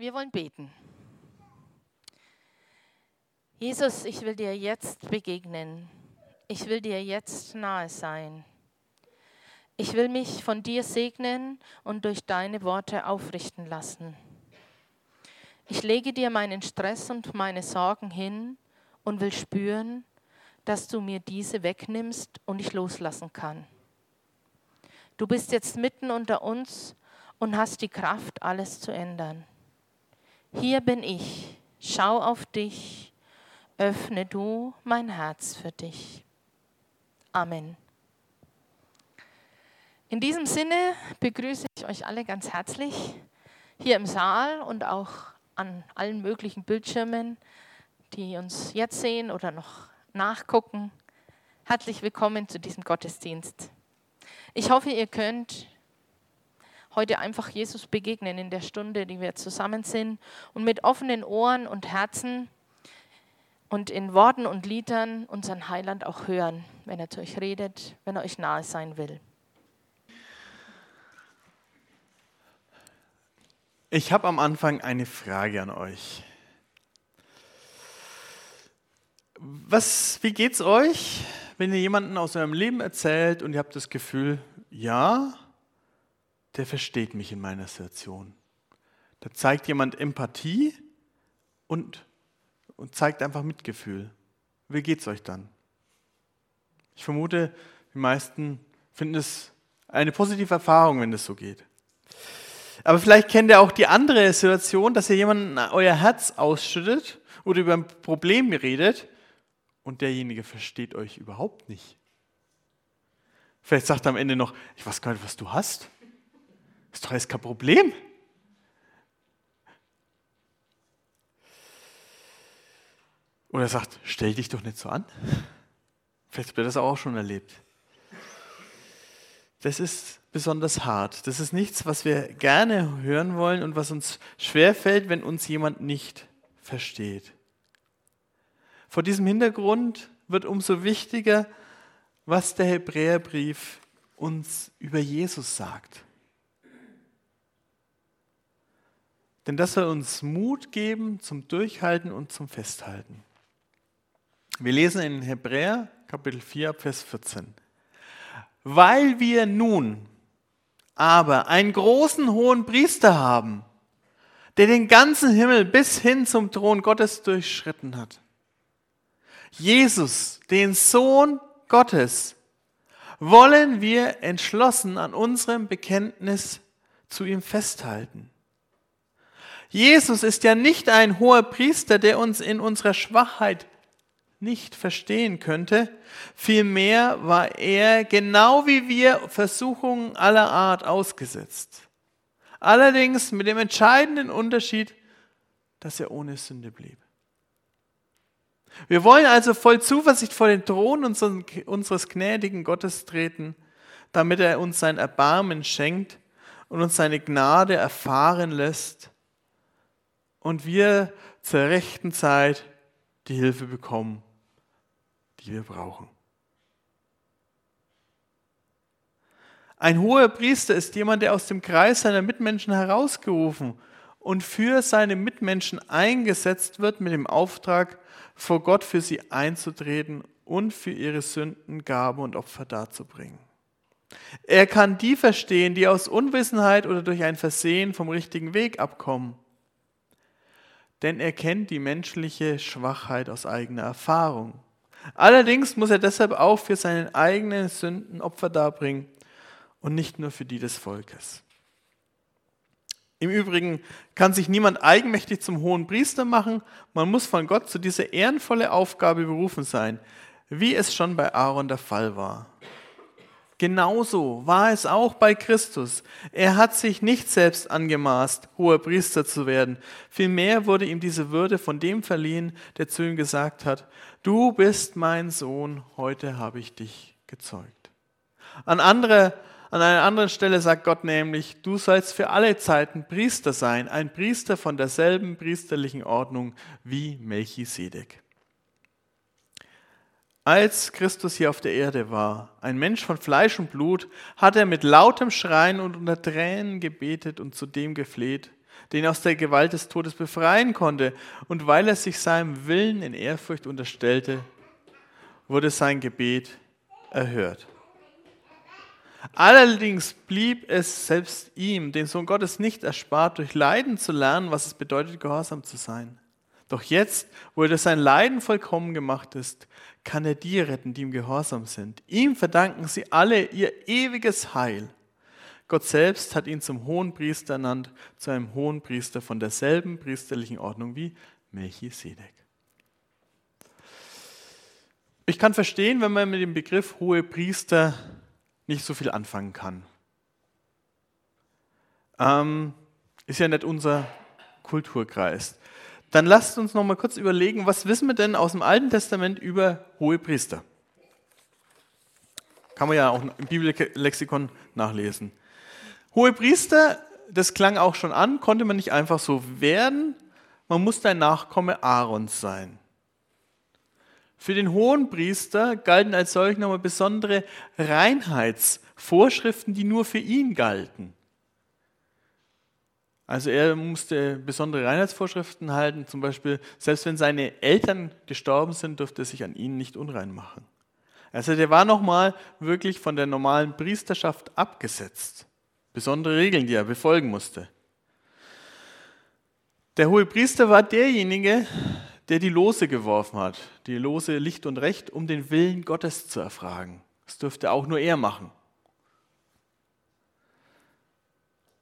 Wir wollen beten. Jesus, ich will dir jetzt begegnen. Ich will dir jetzt nahe sein. Ich will mich von dir segnen und durch deine Worte aufrichten lassen. Ich lege dir meinen Stress und meine Sorgen hin und will spüren, dass du mir diese wegnimmst und ich loslassen kann. Du bist jetzt mitten unter uns und hast die Kraft, alles zu ändern. Hier bin ich, schau auf dich, öffne du mein Herz für dich. Amen. In diesem Sinne begrüße ich euch alle ganz herzlich hier im Saal und auch an allen möglichen Bildschirmen, die uns jetzt sehen oder noch nachgucken. Herzlich willkommen zu diesem Gottesdienst. Ich hoffe, ihr könnt heute einfach Jesus begegnen in der Stunde, die wir zusammen sind und mit offenen Ohren und Herzen und in Worten und Liedern unseren Heiland auch hören, wenn er zu euch redet, wenn er euch nahe sein will. Ich habe am Anfang eine Frage an euch. Was, wie geht's euch, wenn ihr jemanden aus eurem Leben erzählt und ihr habt das Gefühl, ja, der versteht mich in meiner Situation. Da zeigt jemand Empathie und, und zeigt einfach Mitgefühl. Wie geht's euch dann? Ich vermute, die meisten finden es eine positive Erfahrung, wenn es so geht. Aber vielleicht kennt ihr auch die andere Situation, dass ihr jemanden euer Herz ausschüttet oder über ein Problem redet und derjenige versteht euch überhaupt nicht. Vielleicht sagt er am Ende noch, ich weiß gar nicht, was du hast. Ist doch alles kein Problem. Oder er sagt, stell dich doch nicht so an. Vielleicht habt ihr das auch schon erlebt. Das ist besonders hart. Das ist nichts, was wir gerne hören wollen und was uns schwerfällt, wenn uns jemand nicht versteht. Vor diesem Hintergrund wird umso wichtiger, was der Hebräerbrief uns über Jesus sagt. Denn das soll uns Mut geben zum Durchhalten und zum Festhalten. Wir lesen in Hebräer Kapitel 4, Vers 14. Weil wir nun aber einen großen hohen Priester haben, der den ganzen Himmel bis hin zum Thron Gottes durchschritten hat. Jesus, den Sohn Gottes, wollen wir entschlossen an unserem Bekenntnis zu ihm festhalten. Jesus ist ja nicht ein hoher Priester, der uns in unserer Schwachheit nicht verstehen könnte. Vielmehr war er genau wie wir Versuchungen aller Art ausgesetzt. Allerdings mit dem entscheidenden Unterschied, dass er ohne Sünde blieb. Wir wollen also voll Zuversicht vor den Thron unseres gnädigen Gottes treten, damit er uns sein Erbarmen schenkt und uns seine Gnade erfahren lässt und wir zur rechten Zeit die Hilfe bekommen die wir brauchen. Ein hoher Priester ist jemand, der aus dem Kreis seiner Mitmenschen herausgerufen und für seine Mitmenschen eingesetzt wird mit dem Auftrag, vor Gott für sie einzutreten und für ihre Sünden Gaben und Opfer darzubringen. Er kann die verstehen, die aus Unwissenheit oder durch ein Versehen vom richtigen Weg abkommen. Denn er kennt die menschliche Schwachheit aus eigener Erfahrung. Allerdings muss er deshalb auch für seine eigenen Sünden Opfer darbringen und nicht nur für die des Volkes. Im Übrigen kann sich niemand eigenmächtig zum hohen Priester machen. Man muss von Gott zu dieser ehrenvolle Aufgabe berufen sein, wie es schon bei Aaron der Fall war. Genauso war es auch bei Christus. Er hat sich nicht selbst angemaßt, hoher Priester zu werden. Vielmehr wurde ihm diese Würde von dem verliehen, der zu ihm gesagt hat, du bist mein Sohn, heute habe ich dich gezeugt. An, andere, an einer anderen Stelle sagt Gott nämlich, du sollst für alle Zeiten Priester sein, ein Priester von derselben priesterlichen Ordnung wie Melchisedek. Als Christus hier auf der Erde war, ein Mensch von Fleisch und Blut, hat er mit lautem Schreien und unter Tränen gebetet und zu dem gefleht, den aus der Gewalt des Todes befreien konnte. Und weil er sich seinem Willen in Ehrfurcht unterstellte, wurde sein Gebet erhört. Allerdings blieb es selbst ihm, dem Sohn Gottes, nicht erspart, durch Leiden zu lernen, was es bedeutet, gehorsam zu sein. Doch jetzt, wo er durch sein Leiden vollkommen gemacht ist, kann er die retten, die ihm gehorsam sind. Ihm verdanken sie alle ihr ewiges Heil. Gott selbst hat ihn zum hohen Priester ernannt, zu einem hohen Priester von derselben priesterlichen Ordnung wie Melchisedek. Ich kann verstehen, wenn man mit dem Begriff hohe Priester nicht so viel anfangen kann. Ähm, ist ja nicht unser Kulturkreis. Dann lasst uns noch mal kurz überlegen, was wissen wir denn aus dem Alten Testament über hohe Priester? Kann man ja auch im Bibellexikon nachlesen. Hohe Priester, das klang auch schon an, konnte man nicht einfach so werden. Man musste ein Nachkomme Aarons sein. Für den hohen Priester galten als solch nochmal besondere Reinheitsvorschriften, die nur für ihn galten. Also er musste besondere Reinheitsvorschriften halten, zum Beispiel, selbst wenn seine Eltern gestorben sind, durfte er sich an ihnen nicht unrein machen. Also der war nochmal wirklich von der normalen Priesterschaft abgesetzt. Besondere Regeln, die er befolgen musste. Der hohe Priester war derjenige, der die Lose geworfen hat, die Lose Licht und Recht, um den Willen Gottes zu erfragen. Das dürfte auch nur er machen.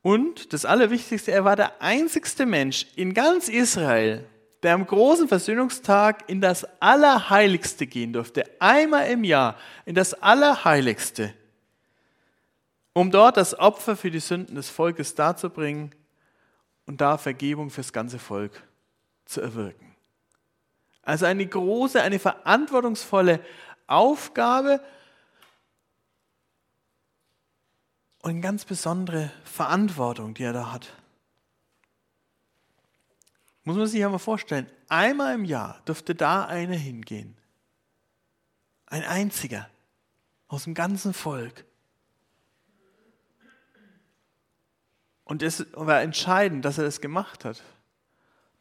Und das Allerwichtigste, er war der einzigste Mensch in ganz Israel, der am großen Versöhnungstag in das Allerheiligste gehen durfte, einmal im Jahr in das Allerheiligste um dort das Opfer für die Sünden des Volkes darzubringen und da Vergebung fürs ganze Volk zu erwirken. Also eine große, eine verantwortungsvolle Aufgabe und eine ganz besondere Verantwortung, die er da hat. Muss man sich einmal vorstellen, einmal im Jahr dürfte da einer hingehen. Ein einziger aus dem ganzen Volk. Und es war entscheidend, dass er das gemacht hat,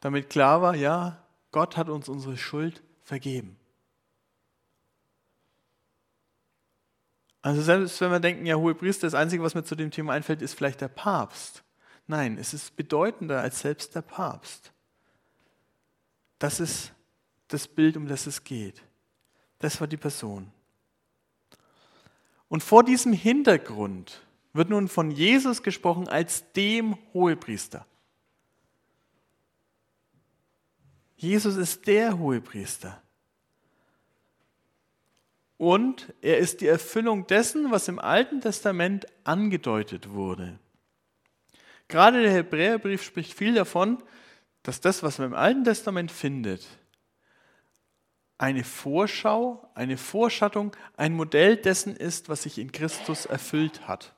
damit klar war, ja, Gott hat uns unsere Schuld vergeben. Also selbst wenn wir denken, ja, hohe Priester, das Einzige, was mir zu dem Thema einfällt, ist vielleicht der Papst. Nein, es ist bedeutender als selbst der Papst. Das ist das Bild, um das es geht. Das war die Person. Und vor diesem Hintergrund wird nun von Jesus gesprochen als dem Hohepriester. Jesus ist der Hohepriester. Und er ist die Erfüllung dessen, was im Alten Testament angedeutet wurde. Gerade der Hebräerbrief spricht viel davon, dass das, was man im Alten Testament findet, eine Vorschau, eine Vorschattung, ein Modell dessen ist, was sich in Christus erfüllt hat.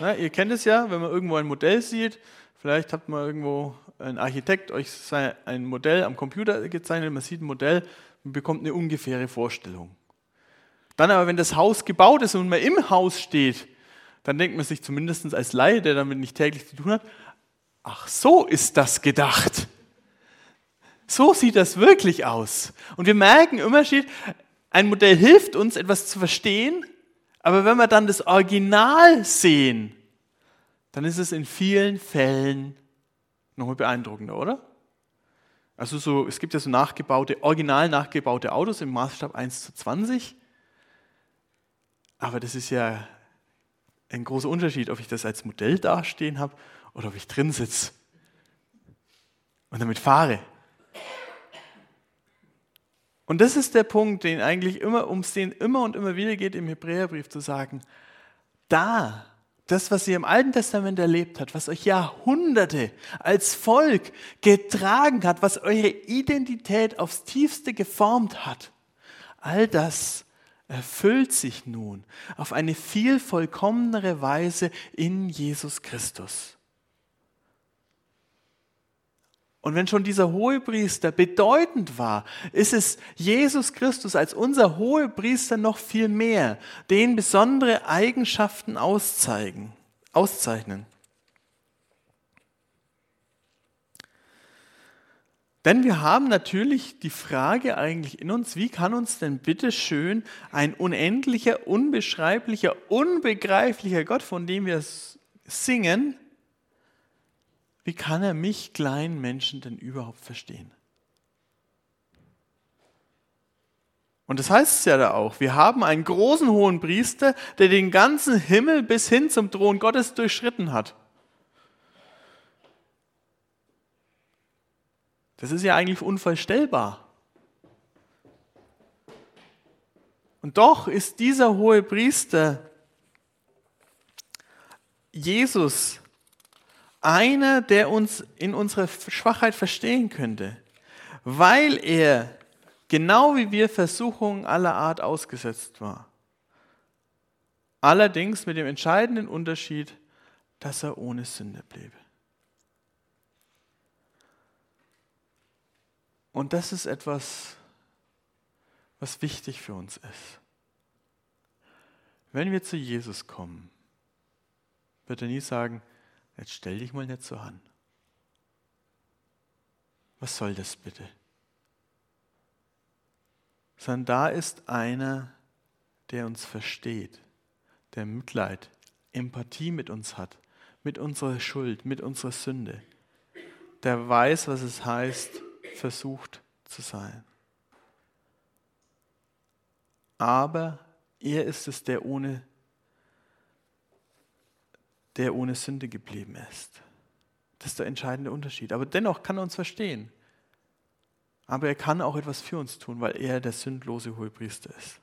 Na, ihr kennt es ja, wenn man irgendwo ein Modell sieht, vielleicht habt man irgendwo ein Architekt euch ein Modell am Computer gezeichnet, man sieht ein Modell und bekommt eine ungefähre Vorstellung. Dann aber, wenn das Haus gebaut ist und man im Haus steht, dann denkt man sich zumindest als Laie, der damit nicht täglich zu tun hat, ach so ist das gedacht. So sieht das wirklich aus. Und wir merken im Unterschied, ein Modell hilft uns, etwas zu verstehen, aber wenn wir dann das Original sehen, dann ist es in vielen Fällen nochmal beeindruckender, oder? Also so, es gibt ja so nachgebaute, original nachgebaute Autos im Maßstab 1 zu 20. Aber das ist ja ein großer Unterschied, ob ich das als Modell dastehen habe oder ob ich drin sitze und damit fahre. Und das ist der Punkt, den eigentlich immer, um es den immer und immer wieder geht im Hebräerbrief zu sagen, da, das, was ihr im Alten Testament erlebt habt, was euch Jahrhunderte als Volk getragen hat, was eure Identität aufs tiefste geformt hat, all das erfüllt sich nun auf eine viel vollkommenere Weise in Jesus Christus. Und wenn schon dieser Hohepriester bedeutend war, ist es Jesus Christus als unser Hohepriester noch viel mehr, den besondere Eigenschaften auszeigen, auszeichnen. Denn wir haben natürlich die Frage eigentlich in uns, wie kann uns denn bitte schön ein unendlicher, unbeschreiblicher, unbegreiflicher Gott, von dem wir singen, wie kann er mich kleinen Menschen denn überhaupt verstehen? Und das heißt es ja da auch, wir haben einen großen hohen Priester, der den ganzen Himmel bis hin zum Thron Gottes durchschritten hat. Das ist ja eigentlich unvorstellbar. Und doch ist dieser hohe Priester Jesus einer, der uns in unserer Schwachheit verstehen könnte, weil er genau wie wir Versuchungen aller Art ausgesetzt war. Allerdings mit dem entscheidenden Unterschied, dass er ohne Sünde blieb. Und das ist etwas, was wichtig für uns ist. Wenn wir zu Jesus kommen, wird er nie sagen, jetzt stell dich mal nicht so an. Was soll das bitte? Sondern da ist einer, der uns versteht, der Mitleid, Empathie mit uns hat, mit unserer Schuld, mit unserer Sünde, der weiß, was es heißt, versucht zu sein. Aber er ist es, der ohne, der ohne Sünde geblieben ist. Das ist der entscheidende Unterschied. Aber dennoch kann er uns verstehen. Aber er kann auch etwas für uns tun, weil er der sündlose Hohepriester ist.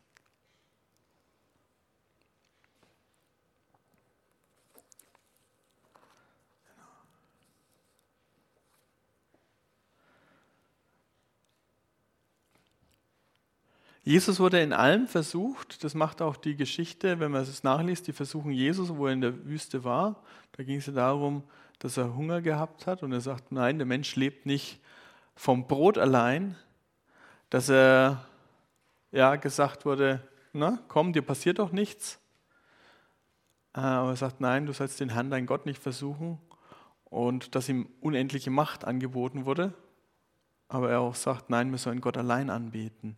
Jesus wurde in allem versucht, das macht auch die Geschichte, wenn man es nachliest, die versuchen Jesus, wo er in der Wüste war. Da ging es ja darum, dass er Hunger gehabt hat und er sagt, nein, der Mensch lebt nicht vom Brot allein, dass er ja gesagt wurde, na, komm, dir passiert doch nichts. Äh, aber er sagt, nein, du sollst den Herrn, dein Gott, nicht versuchen. Und dass ihm unendliche Macht angeboten wurde. Aber er auch sagt, nein, wir sollen Gott allein anbeten.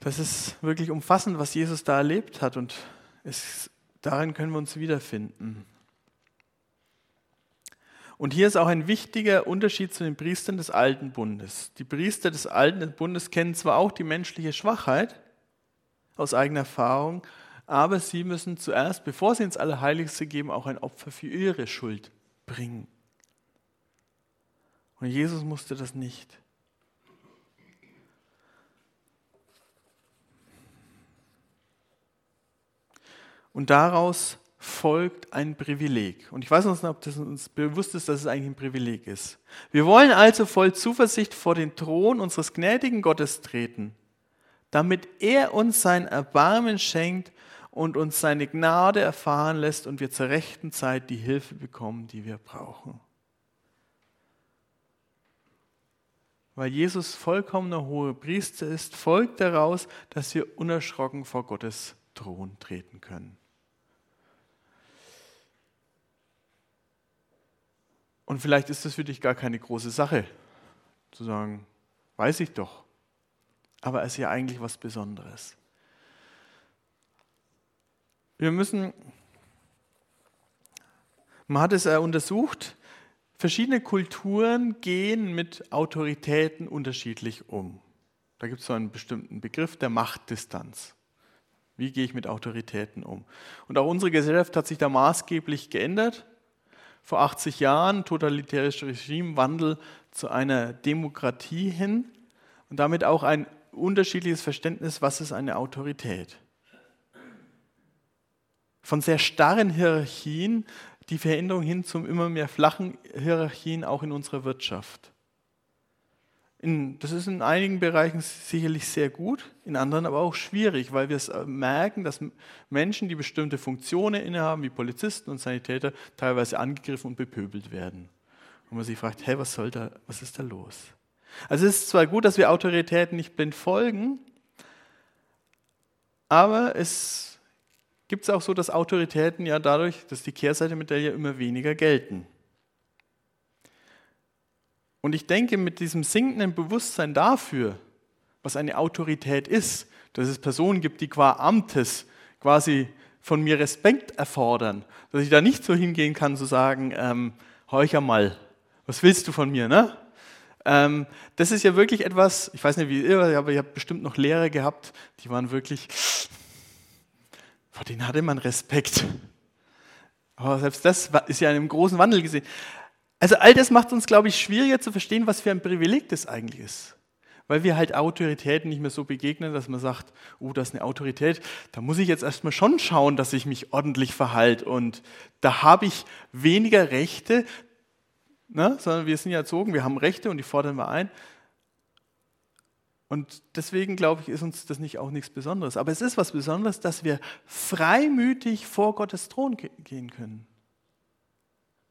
Das ist wirklich umfassend, was Jesus da erlebt hat und es, darin können wir uns wiederfinden. Und hier ist auch ein wichtiger Unterschied zu den Priestern des Alten Bundes. Die Priester des Alten Bundes kennen zwar auch die menschliche Schwachheit aus eigener Erfahrung, aber sie müssen zuerst, bevor sie ins Allerheiligste geben, auch ein Opfer für ihre Schuld bringen. Und Jesus musste das nicht. Und daraus folgt ein Privileg. Und ich weiß nicht, ob das uns bewusst ist, dass es eigentlich ein Privileg ist. Wir wollen also voll Zuversicht vor den Thron unseres gnädigen Gottes treten, damit er uns sein Erbarmen schenkt und uns seine Gnade erfahren lässt und wir zur rechten Zeit die Hilfe bekommen, die wir brauchen. Weil Jesus vollkommener hohe Priester ist, folgt daraus, dass wir unerschrocken vor Gottes Thron treten können. Und vielleicht ist das für dich gar keine große Sache, zu sagen, weiß ich doch. Aber es ist ja eigentlich was Besonderes. Wir müssen, man hat es untersucht, verschiedene Kulturen gehen mit Autoritäten unterschiedlich um. Da gibt es so einen bestimmten Begriff der Machtdistanz. Wie gehe ich mit Autoritäten um? Und auch unsere Gesellschaft hat sich da maßgeblich geändert vor 80 Jahren, totalitärischer Regimewandel zu einer Demokratie hin und damit auch ein unterschiedliches Verständnis, was ist eine Autorität. Von sehr starren Hierarchien die Veränderung hin zum immer mehr flachen Hierarchien auch in unserer Wirtschaft. In, das ist in einigen Bereichen sicherlich sehr gut, in anderen aber auch schwierig, weil wir es äh, merken, dass Menschen, die bestimmte Funktionen innehaben, wie Polizisten und Sanitäter, teilweise angegriffen und bepöbelt werden. Und man sich fragt, hey, was soll da, was ist da los? Also es ist zwar gut, dass wir Autoritäten nicht blind folgen, aber es gibt es auch so, dass Autoritäten ja dadurch, dass die Kehrseite mit der ja immer weniger gelten. Und ich denke, mit diesem sinkenden Bewusstsein dafür, was eine Autorität ist, dass es Personen gibt, die qua Amtes quasi von mir Respekt erfordern, dass ich da nicht so hingehen kann zu sagen, ähm, heucher mal, was willst du von mir, ne? Ähm, das ist ja wirklich etwas, ich weiß nicht wie ihr, aber ich habe bestimmt noch Lehrer gehabt, die waren wirklich, vor denen hatte man Respekt. Aber selbst das ist ja in einem großen Wandel gesehen. Also all das macht uns, glaube ich, schwieriger zu verstehen, was für ein Privileg das eigentlich ist. Weil wir halt Autoritäten nicht mehr so begegnen, dass man sagt, oh, das ist eine Autorität, da muss ich jetzt erstmal schon schauen, dass ich mich ordentlich verhalte. Und da habe ich weniger Rechte, ne? sondern wir sind ja erzogen, wir haben Rechte und die fordern wir ein. Und deswegen glaube ich, ist uns das nicht auch nichts Besonderes. Aber es ist was Besonderes, dass wir freimütig vor Gottes Thron gehen können.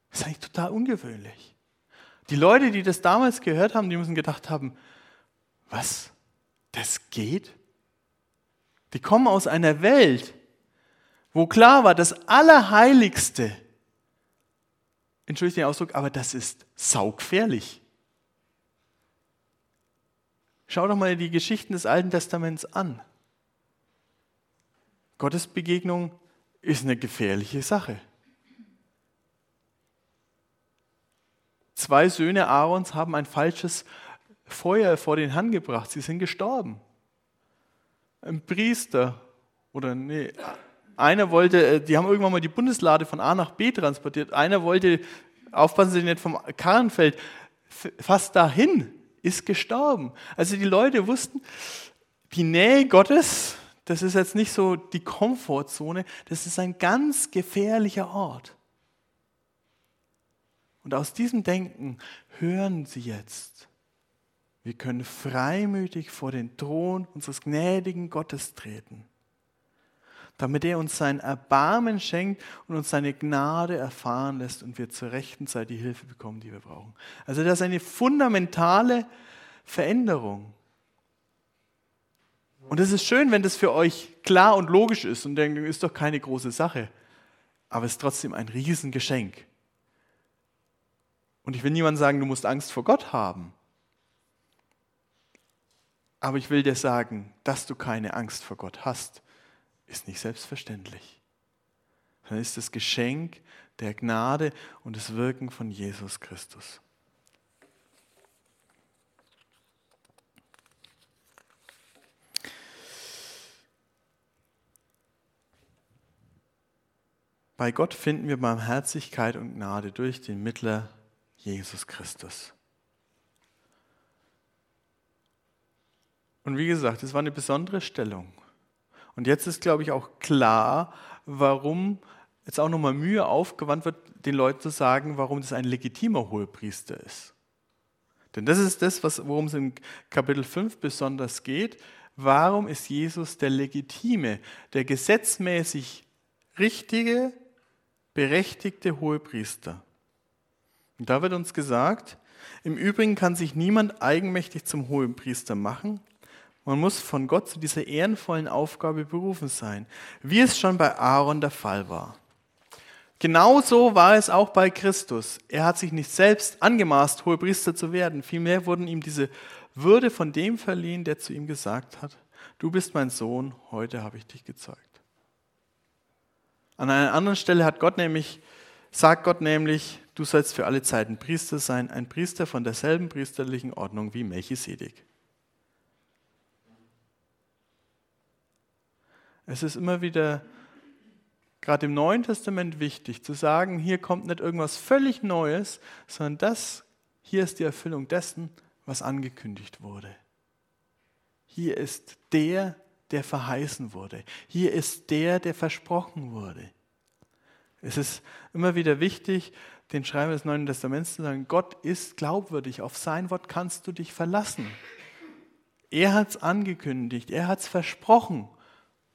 Das ist eigentlich total ungewöhnlich. Die Leute, die das damals gehört haben, die müssen gedacht haben, was? Das geht? Die kommen aus einer Welt, wo klar war, das Allerheiligste, entschuldigt den Ausdruck, aber das ist saugfährlich. Schau doch mal die Geschichten des Alten Testaments an. Gottes Begegnung ist eine gefährliche Sache. Zwei Söhne Aarons haben ein falsches Feuer vor den Herrn gebracht. Sie sind gestorben. Ein Priester oder nee, einer wollte, äh, die haben irgendwann mal die Bundeslade von A nach B transportiert. Einer wollte, aufpassen Sie nicht vom Karrenfeld, fast dahin, ist gestorben. Also die Leute wussten, die Nähe Gottes, das ist jetzt nicht so die Komfortzone, das ist ein ganz gefährlicher Ort. Und aus diesem Denken hören Sie jetzt, wir können freimütig vor den Thron unseres gnädigen Gottes treten, damit er uns sein Erbarmen schenkt und uns seine Gnade erfahren lässt und wir zur rechten Zeit die Hilfe bekommen, die wir brauchen. Also das ist eine fundamentale Veränderung. Und es ist schön, wenn das für euch klar und logisch ist und denkt, ist doch keine große Sache. Aber es ist trotzdem ein Riesengeschenk. Und ich will niemandem sagen, du musst Angst vor Gott haben. Aber ich will dir sagen, dass du keine Angst vor Gott hast, ist nicht selbstverständlich. Dann ist das Geschenk der Gnade und das Wirken von Jesus Christus. Bei Gott finden wir Barmherzigkeit und Gnade durch den Mittler Jesus Christus. Und wie gesagt, es war eine besondere Stellung. Und jetzt ist, glaube ich, auch klar, warum jetzt auch nochmal Mühe aufgewandt wird, den Leuten zu sagen, warum das ein legitimer Hohepriester ist. Denn das ist das, worum es in Kapitel 5 besonders geht. Warum ist Jesus der legitime, der gesetzmäßig richtige, berechtigte Hohepriester? Und da wird uns gesagt, im Übrigen kann sich niemand eigenmächtig zum Hohepriester machen. Man muss von Gott zu dieser ehrenvollen Aufgabe berufen sein, wie es schon bei Aaron der Fall war. Genauso war es auch bei Christus. Er hat sich nicht selbst angemaßt, Hohepriester zu werden. Vielmehr wurden ihm diese Würde von dem verliehen, der zu ihm gesagt hat, du bist mein Sohn, heute habe ich dich gezeugt. An einer anderen Stelle hat Gott nämlich, sagt Gott nämlich, Du sollst für alle Zeiten Priester sein, ein Priester von derselben priesterlichen Ordnung wie Melchisedek. Es ist immer wieder, gerade im Neuen Testament, wichtig zu sagen, hier kommt nicht irgendwas völlig Neues, sondern das, hier ist die Erfüllung dessen, was angekündigt wurde. Hier ist der, der verheißen wurde. Hier ist der, der versprochen wurde. Es ist immer wieder wichtig, den Schreiber des Neuen Testaments zu sagen, Gott ist glaubwürdig, auf sein Wort kannst du dich verlassen. Er hat es angekündigt, er hat es versprochen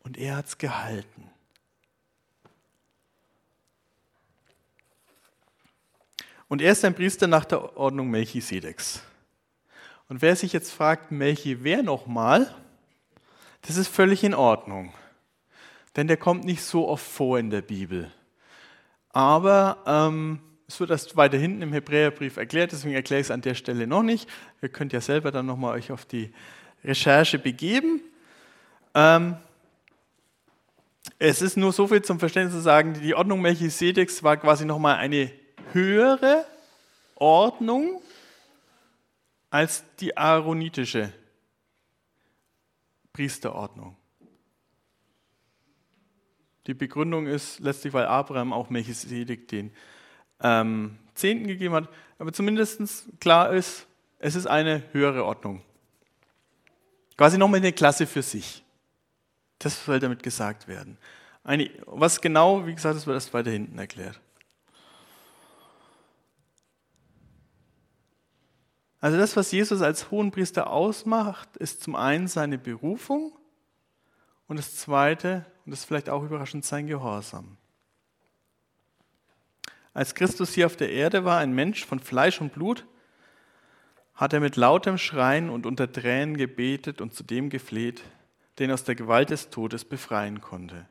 und er hat es gehalten. Und er ist ein Priester nach der Ordnung Melchisedeks. Und wer sich jetzt fragt, Melchi, wer nochmal? Das ist völlig in Ordnung. Denn der kommt nicht so oft vor in der Bibel. Aber ähm, es wird erst weiter hinten im Hebräerbrief erklärt, deswegen erkläre ich es an der Stelle noch nicht. Ihr könnt ja selber dann nochmal euch auf die Recherche begeben. Ähm, es ist nur so viel zum Verständnis zu sagen, die Ordnung Melchisedeks war quasi nochmal eine höhere Ordnung als die aaronitische Priesterordnung. Die Begründung ist letztlich, weil Abraham auch Melchisedek den ähm, Zehnten gegeben hat, aber zumindest klar ist, es ist eine höhere Ordnung. Quasi nochmal eine Klasse für sich. Das soll damit gesagt werden. Eine, was genau, wie gesagt, das wird erst weiter hinten erklärt. Also das, was Jesus als Hohenpriester ausmacht, ist zum einen seine Berufung und das zweite, und das ist vielleicht auch überraschend, sein Gehorsam. Als Christus hier auf der Erde war, ein Mensch von Fleisch und Blut, hat er mit lautem Schreien und unter Tränen gebetet und zu dem gefleht, den aus der Gewalt des Todes befreien konnte.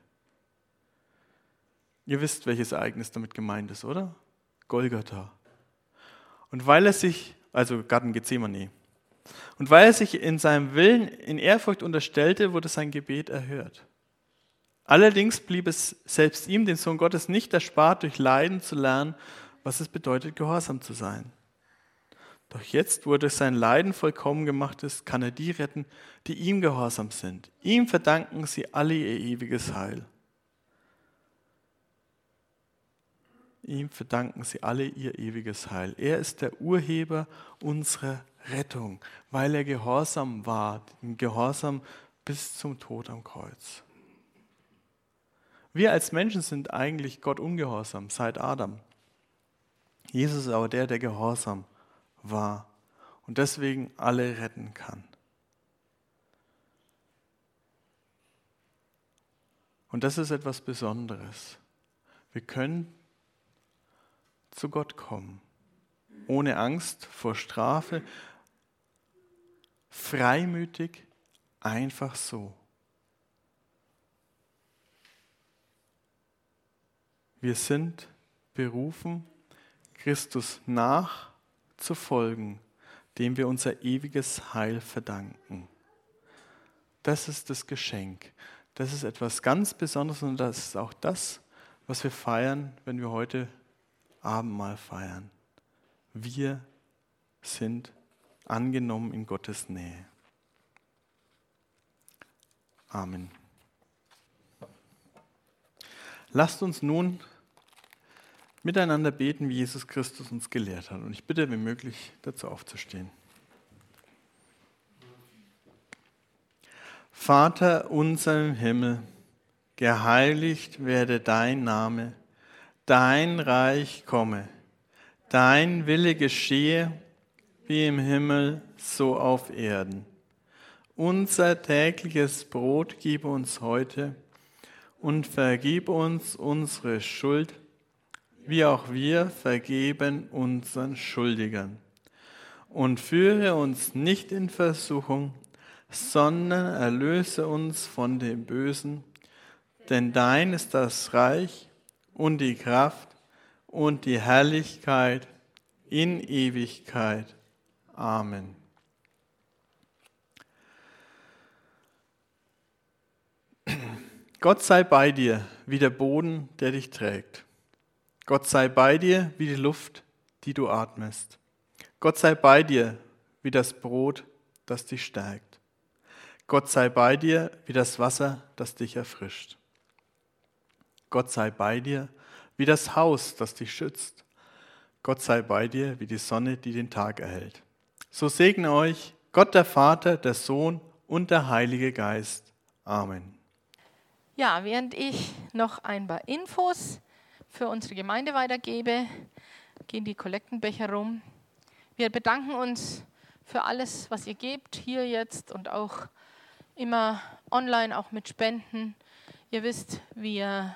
Ihr wisst, welches Ereignis damit gemeint ist, oder? Golgatha. Und weil er sich, also Garten Gethsemane, und weil er sich in seinem Willen in Ehrfurcht unterstellte, wurde sein Gebet erhört. Allerdings blieb es selbst ihm, den Sohn Gottes, nicht erspart, durch Leiden zu lernen, was es bedeutet, gehorsam zu sein. Doch jetzt, wo er durch sein Leiden vollkommen gemacht ist, kann er die retten, die ihm gehorsam sind. Ihm verdanken sie alle ihr ewiges Heil. Ihm verdanken sie alle ihr ewiges Heil. Er ist der Urheber unserer Rettung, weil er gehorsam war, gehorsam bis zum Tod am Kreuz. Wir als Menschen sind eigentlich Gott ungehorsam seit Adam. Jesus ist aber der, der gehorsam war und deswegen alle retten kann. Und das ist etwas Besonderes. Wir können zu Gott kommen, ohne Angst vor Strafe, freimütig, einfach so. Wir sind berufen, Christus nachzufolgen, dem wir unser ewiges Heil verdanken. Das ist das Geschenk. Das ist etwas ganz Besonderes und das ist auch das, was wir feiern, wenn wir heute Abendmahl feiern. Wir sind angenommen in Gottes Nähe. Amen. Lasst uns nun miteinander beten, wie Jesus Christus uns gelehrt hat. Und ich bitte, wenn möglich, dazu aufzustehen. Vater unser im Himmel, geheiligt werde dein Name, dein Reich komme, dein Wille geschehe, wie im Himmel, so auf Erden. Unser tägliches Brot gib uns heute und vergib uns unsere Schuld, wie auch wir vergeben unseren Schuldigern. Und führe uns nicht in Versuchung, sondern erlöse uns von dem Bösen, denn dein ist das Reich und die Kraft und die Herrlichkeit in Ewigkeit. Amen. Gott sei bei dir wie der Boden, der dich trägt. Gott sei bei dir wie die Luft, die du atmest. Gott sei bei dir wie das Brot, das dich stärkt. Gott sei bei dir wie das Wasser, das dich erfrischt. Gott sei bei dir wie das Haus, das dich schützt. Gott sei bei dir wie die Sonne, die den Tag erhält. So segne euch Gott der Vater, der Sohn und der Heilige Geist. Amen. Ja, während ich noch ein paar Infos für unsere Gemeinde weitergebe, gehen die Kollektenbecher rum. Wir bedanken uns für alles, was ihr gebt, hier jetzt und auch immer online, auch mit Spenden. Ihr wisst, wir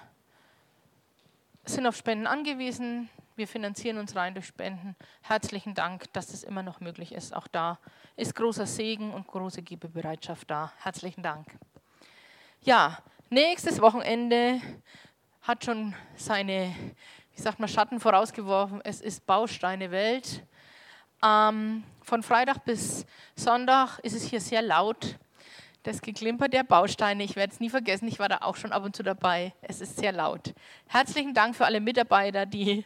sind auf Spenden angewiesen. Wir finanzieren uns rein durch Spenden. Herzlichen Dank, dass das immer noch möglich ist. Auch da ist großer Segen und große Gebebereitschaft da. Herzlichen Dank. Ja, nächstes Wochenende hat schon seine, wie sagt man, Schatten vorausgeworfen. Es ist Bausteine Welt. Ähm, von Freitag bis Sonntag ist es hier sehr laut. Das Geklimper der Bausteine, ich werde es nie vergessen, ich war da auch schon ab und zu dabei. Es ist sehr laut. Herzlichen Dank für alle Mitarbeiter, die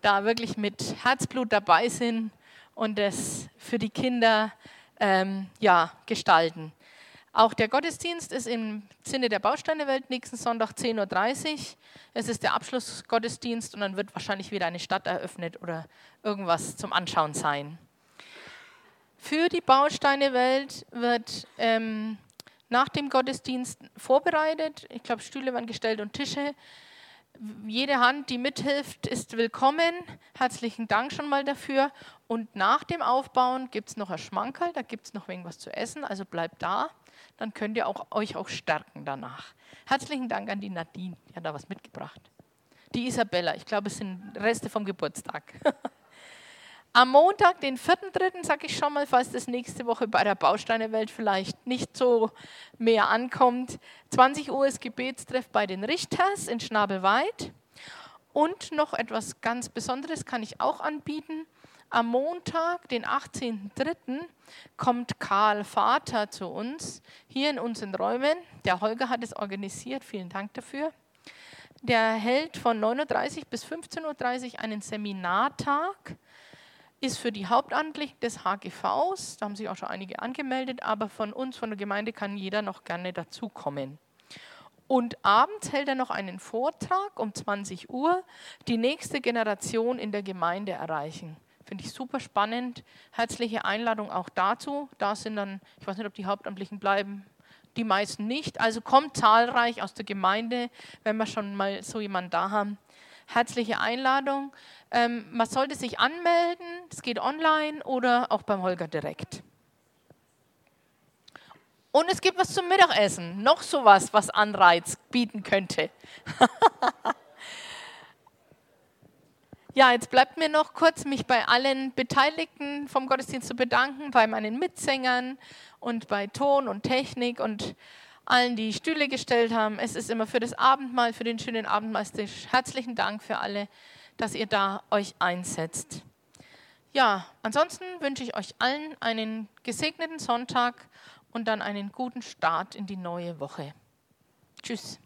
da wirklich mit Herzblut dabei sind und es für die Kinder ähm, ja, gestalten. Auch der Gottesdienst ist im Sinne der Bausteinewelt nächsten Sonntag 10.30 Uhr. Es ist der Abschlussgottesdienst und dann wird wahrscheinlich wieder eine Stadt eröffnet oder irgendwas zum Anschauen sein. Für die Bausteinewelt wird ähm, nach dem Gottesdienst vorbereitet. Ich glaube, Stühle werden gestellt und Tische. Jede Hand, die mithilft, ist willkommen. Herzlichen Dank schon mal dafür. Und nach dem Aufbauen gibt es noch ein Schmankerl, da gibt es noch irgendwas zu essen, also bleibt da dann könnt ihr auch, euch auch stärken danach. Herzlichen Dank an die Nadine, die hat da was mitgebracht. Die Isabella, ich glaube, es sind Reste vom Geburtstag. Am Montag, den 4.3., sage ich schon mal, falls das nächste Woche bei der Bausteinewelt vielleicht nicht so mehr ankommt. 20 Uhr ist Gebetstreff bei den Richters in Schnabelweid. Und noch etwas ganz Besonderes kann ich auch anbieten. Am Montag, den 18.03., kommt Karl Vater zu uns hier in unseren Räumen. Der Holger hat es organisiert, vielen Dank dafür. Der hält von 9.30 Uhr bis 15.30 Uhr einen Seminartag, ist für die Hauptamtlichen des HGVs, da haben sich auch schon einige angemeldet, aber von uns, von der Gemeinde, kann jeder noch gerne dazukommen. Und abends hält er noch einen Vortrag um 20 Uhr, die nächste Generation in der Gemeinde erreichen. Finde ich super spannend. Herzliche Einladung auch dazu. Da sind dann, ich weiß nicht, ob die Hauptamtlichen bleiben, die meisten nicht. Also kommt zahlreich aus der Gemeinde, wenn wir schon mal so jemanden da haben. Herzliche Einladung. Ähm, man sollte sich anmelden, es geht online oder auch beim Holger direkt. Und es gibt was zum Mittagessen, noch sowas, was Anreiz bieten könnte. Ja, jetzt bleibt mir noch kurz, mich bei allen Beteiligten vom Gottesdienst zu bedanken, bei meinen Mitsängern und bei Ton und Technik und allen, die Stühle gestellt haben. Es ist immer für das Abendmahl, für den schönen Abendmahlstisch. Herzlichen Dank für alle, dass ihr da euch einsetzt. Ja, ansonsten wünsche ich euch allen einen gesegneten Sonntag und dann einen guten Start in die neue Woche. Tschüss.